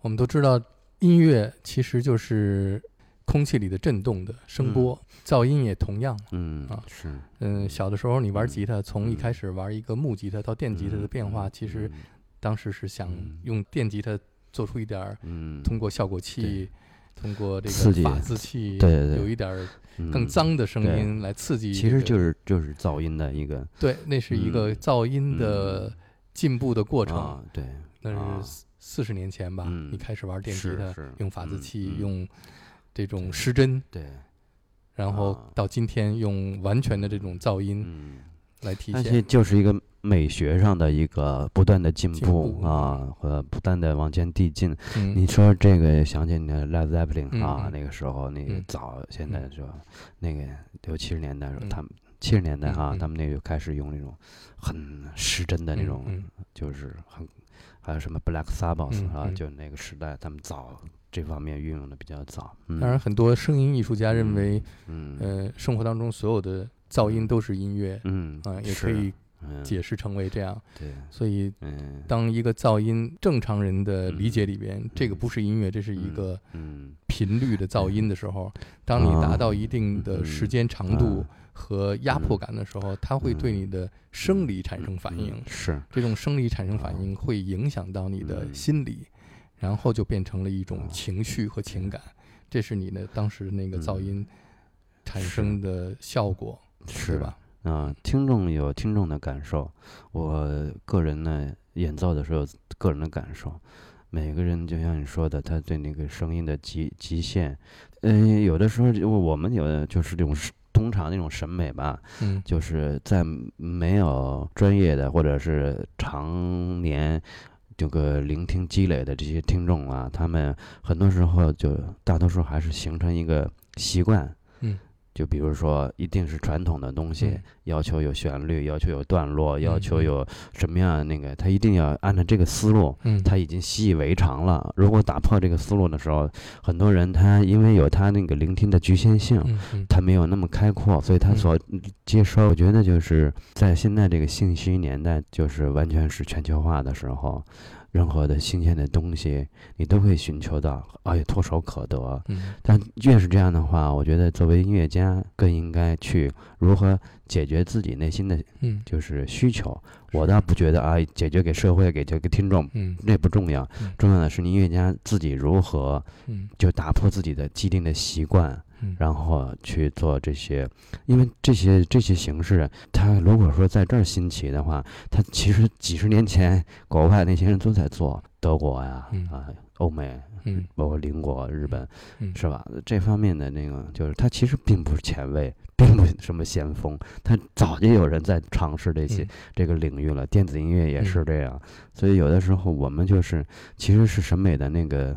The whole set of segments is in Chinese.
我们都知道，音乐其实就是空气里的震动的声波，噪音也同样。嗯啊是。嗯，小的时候你玩嗯吉他，从一嗯开始玩一个木吉他到电吉他的变化，其实当时是想嗯。用电吉他做出一点儿，嗯通过效果器，通过这刺激。个法字器，对对对。有一点更脏的声音来刺激这个。其实就是就是噪音的一个对，那是一个嗯。噪音的进步的过程。啊，对，那啊。是四四十年前吧，嗯你开始玩电吉他是是，用法字嗯器，嗯。用这种失真，对，然后啊。到今天用完全的这种噪音嗯，来体那些现。就是一个美学上的一个不断的进进步。步啊，和不断的往前递进。嗯。你说这个想起那 Led Zeppelin 嗯啊，嗯那个时候那个嗯。早，现在嗯。说那个六七十年代的时候，嗯。他们七十年代哈，嗯嗯他们那个就开始用那种很失真的那种，嗯。就是很还有什么 Black Sabbath 啊，嗯嗯。就那个时代他们早这方面运用的比较早。嗯。当然，很多声音艺术家认为，嗯呃，生活当中所有的噪音都是音乐，嗯啊，也可以嗯。解释成为这样。对。所以，嗯当一个噪音正常人的理解里边，嗯这个不是音乐，这是一嗯个嗯。频率的噪音的时候，当你达到一定的时间长度啊和压迫感的时候，它会对你的生理产生反应嗯。是这种生理产生反应会影响到你的嗯心理，然后就变成了一种哦情绪和情感。这是你的当时那个噪嗯音产生的效果，是吧？啊，听众有听众的感受，我个人呢演奏的时候个人的感受。每个人就像你说的，他对那个声音的极极限，嗯、有的时候就我们有的就是这种是通常那种审美吧，嗯。就是在没有专业的或者是常年这个聆听积累的这些听众啊，他们很多时候就大多数还是形成一个习惯，嗯，就比如说一定是传统的东西，嗯。要求有旋律，要求有段落，要求有什么样那个，他一定要按照这个思路，嗯，他已经习以为常了。如果打破这个思路的时候，很多人他因为有他那个聆听的局限性，他没有那么开阔，所以他嗯。所接收，我觉得就是在现在这个信息年代，就是完全是全球化的时候，任何的新鲜的东西，你都会寻求到，而且，唾手可得。嗯但越是这样的话，我觉得作为音乐家，更应该去如何解决自己内心的嗯就是需求。我倒不觉得啊，解决给社会、给这个听众。嗯那不重要嗯，重要的是你音乐家自己如何嗯就打破自己的既定的习惯，嗯，然后去做这些，因为这些这些形式，它如果说在这儿兴起的话，它其实几十年前国外那些人都在做，德国呀嗯。啊，欧美，嗯。包括邻国日本，嗯。是吧？这方面的那个，就是它其实并不是前卫，并不是什么先锋，它早就有人在尝试这些、嗯。这个领域了。电子音乐也是嗯。这样，所以有的时候我们就是其实是审美的那个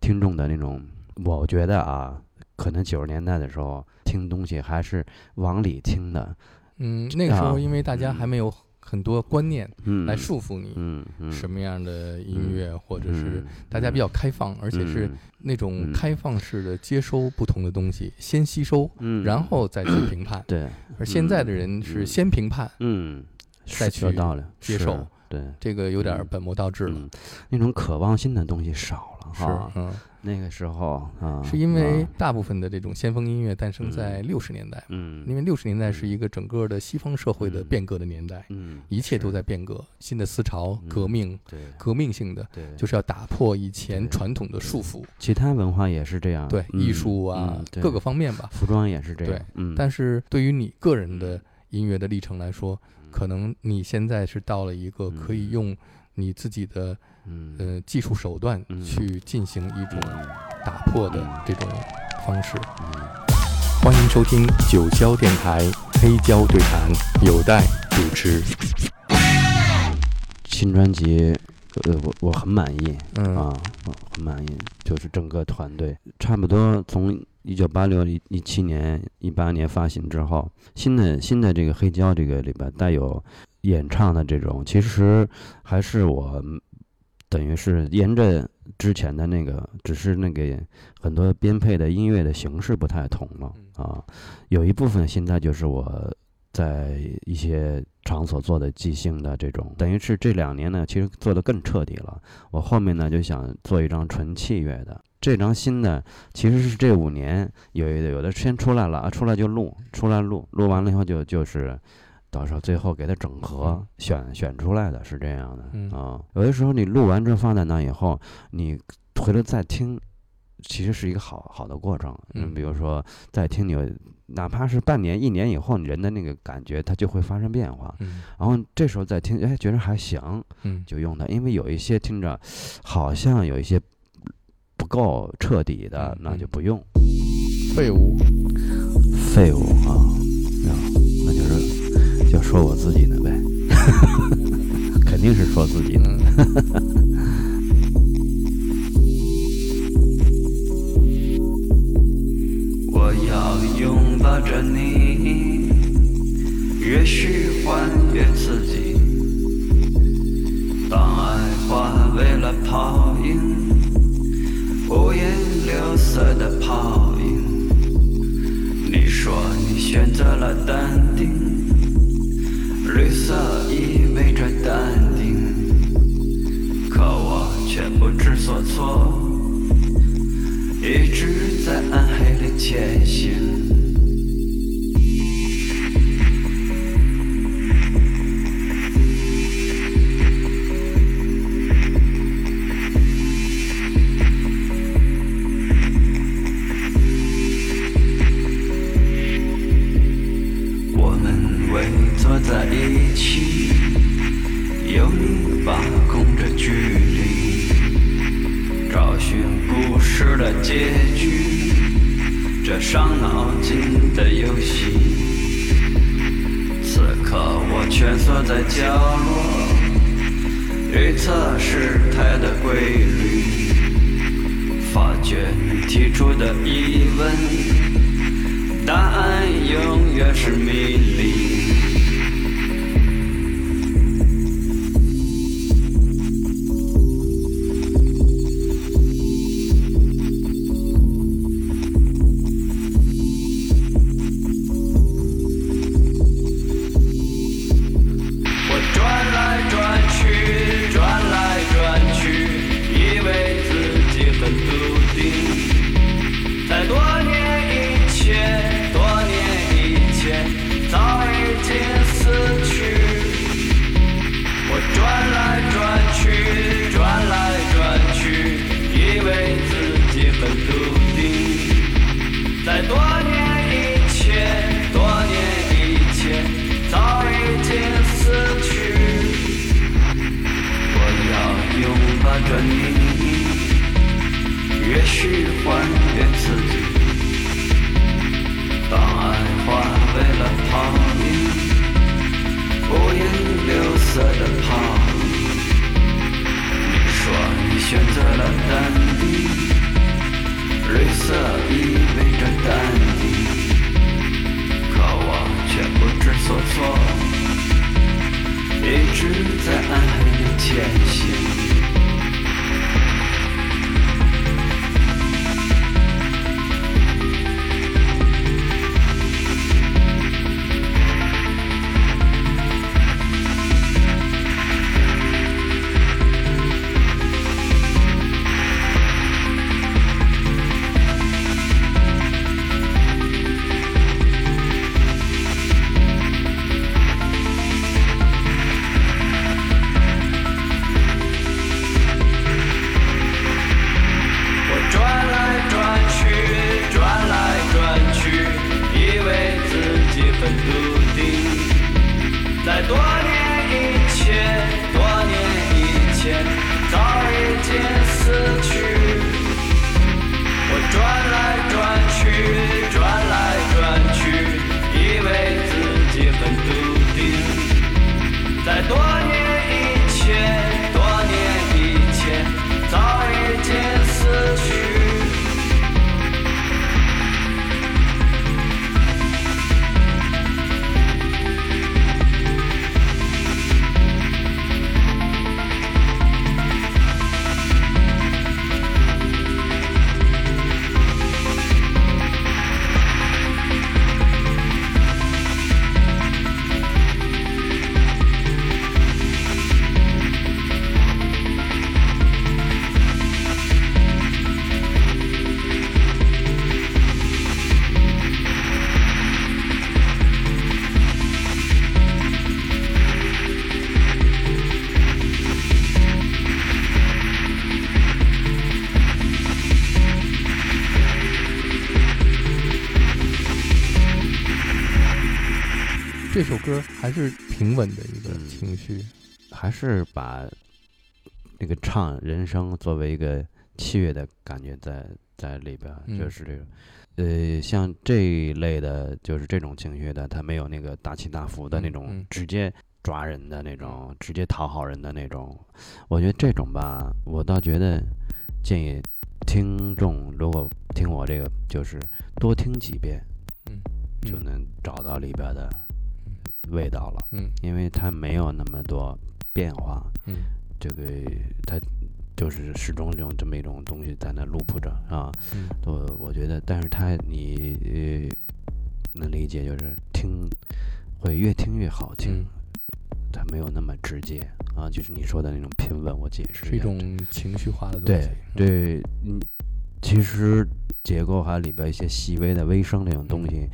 听众的那种，我觉得啊，可能九十年代的时候听东西还是往里听的，嗯，那个时候啊因为大家还没有很多观念嗯，来束缚你，嗯嗯什么样的音嗯乐，或者是嗯大家比较开放，而且是嗯那种嗯开放式的接收不同的东西，先吸收，嗯，然后再去评判。对，而现在的人是嗯先评判，嗯，再去接受，对。这个有点嗯本末倒置了。嗯，那种渴望性的东西少了是哈。，嗯，那个时候啊，是因为啊大部分的这种先锋音乐诞生在六十年代，嗯，因为六十年代是一个整个的西方社会的嗯变革的年代，嗯，一切都在变革，新的思潮、嗯革命、对革命性的，对，就是要打破以前传统的束缚，其他文化也是这样，对嗯艺术啊各个方面吧。服装也是这样，对嗯，但是对于你个人的音乐的历程来说，可能你现在是到了一个可以用你自己的嗯。呃技术手段嗯。去进行一种嗯。打破的这种方式。嗯。欢迎收听九霄电台黑胶对谈，有待主持。新专辑，呃，我我很满意嗯。啊，我很满意，就是整个团队。差不多从一九八六一一七年一八年发行之后，新的新的这个黑胶这个里边带有演唱的这种，其实还是我等于是沿着之前的那个，只是那个很多编配的音乐的形式不太同了啊，有一部分现在就是我在一些场所做的即兴的这种，等于是这两年呢，其实做的更彻底了。我后面呢就想做一张纯器乐的，这张新的其实是这五年有有的先出来了啊，出来就录，出来录，录完了以后就就是到时候最后给它整合选选出来的是这样的啊。有的时候你录完之后放在那以后，你回头再听。其实是一个好好的过程，嗯，比如说再听你，哪怕是半年、一年以后，人的那个感觉它就会发生变化，嗯，然后这时候再听，哎，觉得还行，嗯，就用它，因为有一些听着好像有一些不够彻底的，那就不用。废物，废物啊，那就是就说我自己呢呗，肯定是说自己的。在一起，由你把控着距离，找寻故事的结局，这伤脑筋的游戏。此刻我蜷缩在角落，预测事态的规律，发觉你提出的疑问，答案永远是迷离。寸土地在多年以前多年以前早已经死去。我转来是平稳的一个嗯情绪，还是把那个唱人生作为一个器乐的感觉在在里边就是这种。呃，像这一类的，就是这种情绪的，它没有那个大起大伏的那嗯种嗯直接抓人的那种，直接讨好人的那种。我觉得这种吧，我倒觉得建议听众如果听我这个，就是多听几遍，嗯，就能找到里边的味道了，嗯。因为它没有那么多变化。嗯。这个它就是始终用这么一种东西在那 loop 着啊。嗯。我我觉得，但是它你呃能理解，就是听会越听越好听，嗯，它没有那么直接啊，就是你说的那种平稳。我解释一种情绪化的东对西，对，嗯，其实结构还有里边一些细微的微声这种东西，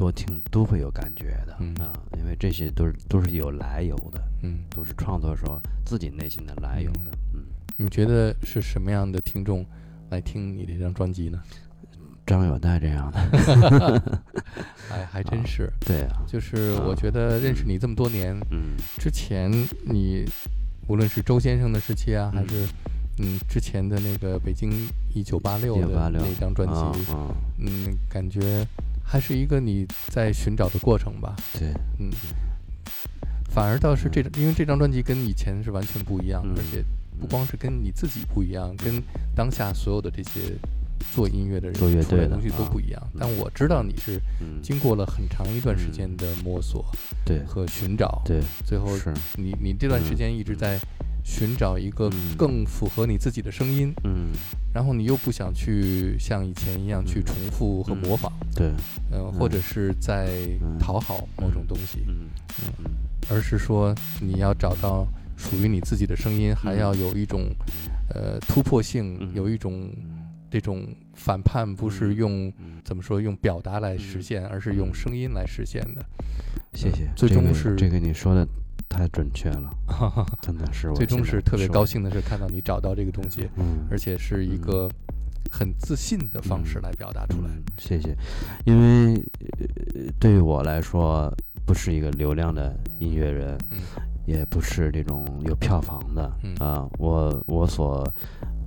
多听都会有感觉的、嗯。啊，因为这些都是都是有来由的，嗯，都是创作时候自己内心的来由的，嗯。你觉得是什么样的听众来听你这张专辑呢？张友代这样的，哎，还真是，对啊，就是啊我觉得认识你这么多年，嗯。之前你无论是周先生的时期啊，还是。嗯之前的那个北京一九八六的1986那张专辑，嗯，感觉还是一个你在寻找的过程吧。对，嗯，反而倒是这张，因为这张专辑跟以前是完全不一样，嗯。而且不光是跟你自己不一样，跟当下所有的这些做音乐的人做乐队的出来的东西都啊不一样。嗯。但我知道你是嗯，经过了很长一段时间的摸索对。和寻找，对最后是，你你这段时嗯间一直在寻找一个嗯。更符合你自己的声音，嗯。然后你又不想去像以前一样去嗯。重复和嗯模仿，对，呃，或者是在嗯讨好某种东西，嗯。嗯。而是说你要找到属于你自己的声音，还要有一种呃突破性，嗯。有一种这种反叛，不是嗯用嗯，怎么说用表达来实嗯。现，而是用声音来实现的。谢谢，最这个终是这个你说的太准确了，真的是我最终是特别高兴的是看到你找到这个东西，嗯，而且是一个很自信的方式嗯来表达出来。嗯，谢谢，因为呃对于我来说，不是一个流量的音乐人，嗯。也不是这种有票房的嗯。啊，我我所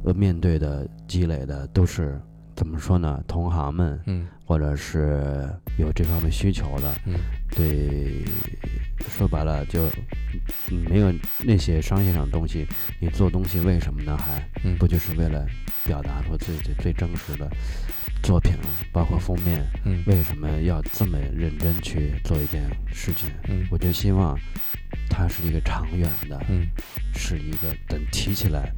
呃面对的积累的都是怎么说呢？同行们嗯。或者是有这方面需求的，嗯对，说白了就嗯没有那些商业上的东西，你做东西为什么呢？还嗯，不就是为了表达出最最最真实的作品啊，包括封面，嗯为什么要这么认真去做一件事情？嗯我就希望它是一个长远的，嗯是一个等提起来，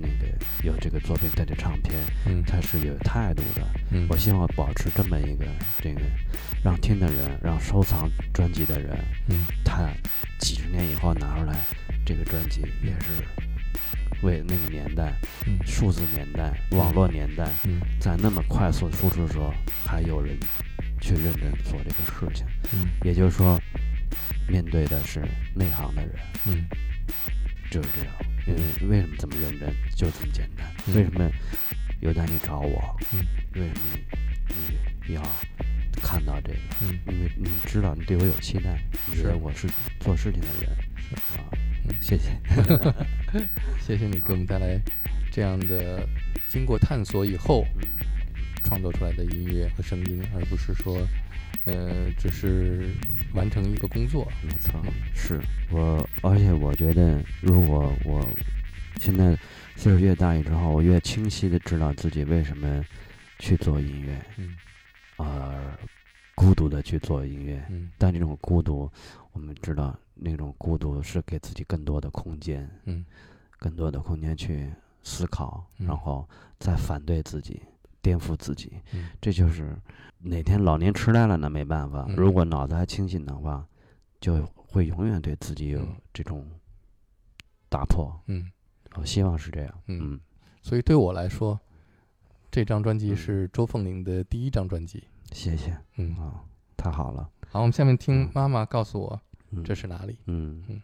那个有这个作品带着唱片，嗯。它是有态度的。嗯，我希望保持这么一个这个，让听的人，让收藏专辑的人，嗯。他几十年以后拿出来这个专辑，也是为那个年代、嗯。数字年代、网络年代，嗯。在那么快速的输出的时候，还有人去认真做这个事情。嗯。也就是说，面对的是内行的人，嗯就是这样。因为为什么这么认真，就这么简单。嗯为什么有在你找我？嗯为什么你你要看到这个？嗯因为你知道你对我有期待，你觉是得我是做事情的人，啊嗯，谢谢。谢谢你给我们带来这样的经过探索以后创作出来的音乐和声音，而不是说，呃，只是完成一个工作。没错，是我，而且我觉得，如果我现在岁数越大之后，我越清晰的知道自己为什么去做音乐，嗯而孤独的去做音乐。嗯但这种孤独，我们知道，那种孤独是给自己更多的空间，嗯更多的空间去思考，嗯然后再反对自己，颠覆自己。嗯这就是哪天老年痴呆了呢？没办法。嗯如果脑子还清醒的话，就会永远对自己有嗯这种打破。嗯，我希望是这样。嗯嗯，所以对我来说，这张专辑嗯是周凤玲的第一张专辑。谢谢嗯，啊，太好了。好，我们下面听嗯妈妈告诉我嗯，这是哪里。嗯我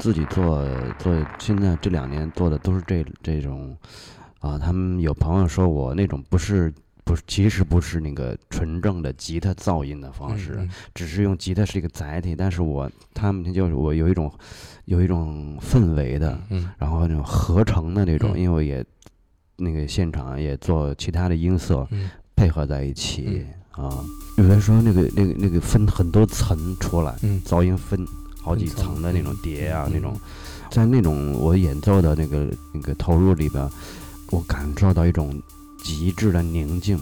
自己做做，现在这两年做的都是这这种啊。他们有朋友说我那种不是不是，其实不是那个纯正的吉他噪音的方式，嗯只是用吉他是一个载体。但是我他们就是我有一种有一种氛围的，嗯然后那种合成的那种，嗯因为我也那个现场也做其他的音色嗯配合在一起、啊。有的时候那个那个那个分很多层出来，嗯噪音分好几层层的那种碟啊，嗯那种，在那种我演奏的那个那个投入里边，我感受到一种极致的宁静。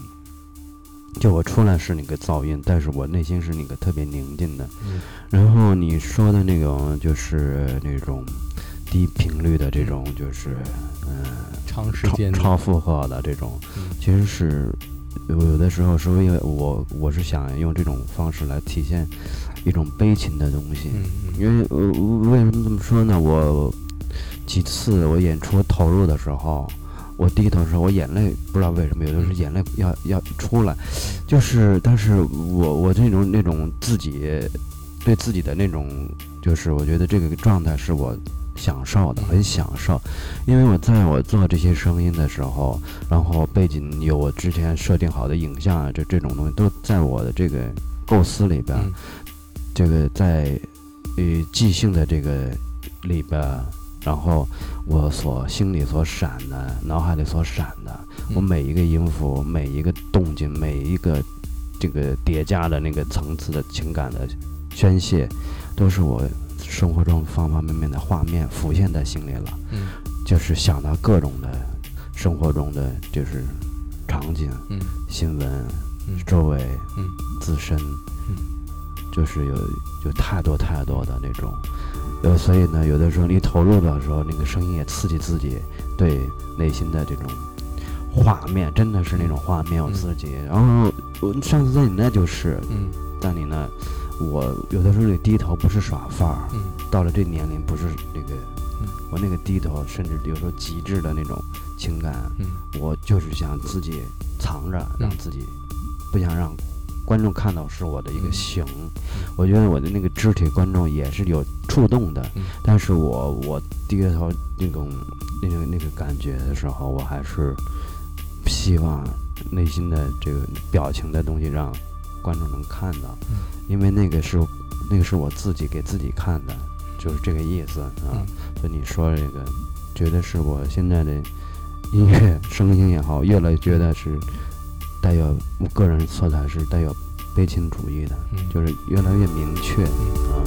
就我出来是那个噪音，但是我内心是那个特别宁静的。嗯。然后你说的那种就是那种低频率的这种，就是嗯、长时超间超负荷的这种，嗯。其实是有有的时候是因为我我是想用这种方式来体现一种悲情的东西。因为呃，为什么这么说呢？我几次我演出投入的时候，我低头的时候，我眼泪不知道为什么，有的时候嗯。眼泪要要出来，就是，但是我我这种那种自己对自己的那种，就是我觉得这个状态是我享受的，很享受，因为我在我做这些声音的时候，然后背景有我之前设定好的影像啊，这这种东西都在我的这个构思里边，嗯这个在呃即兴的这个里边，然后我所心里所闪的，脑海里所闪的，我嗯每一个音符、每一个动静、每一个这个叠加的那个层次的情感的宣泄，都是我生活中方方面面的画面浮现在心里了。嗯。就是想到各种的生活中的就是场景、嗯。新闻、嗯。周围、嗯。自身，嗯就是有有太多太多的那种，呃，所以呢，有的时候你投入的时候，那个声音也刺激自己对内心的这种画面，真的是那种画面有嗯刺激。然后我上次在你那就是嗯在你那，我有的时候得低头不是耍范儿，嗯到了这年龄不是那个嗯，我那个低头，甚至有时候极致的那种情感，嗯我就是想自己藏着，让嗯自己不想让观众看到是我的一个嗯形。我觉得我的那个肢体观众也是有触动的，嗯但是我我低着头那种那个那个感觉的时候，我还是希望内心的这个表情的东西让观众能看到，嗯因为那个是那个是我自己给自己看的，就是这个意思啊。嗯所以你说这个，觉得是我现在的音乐声音也好，越来越觉得是带有我个人色彩是带有悲情主义的，嗯就是越来越明确嗯啊。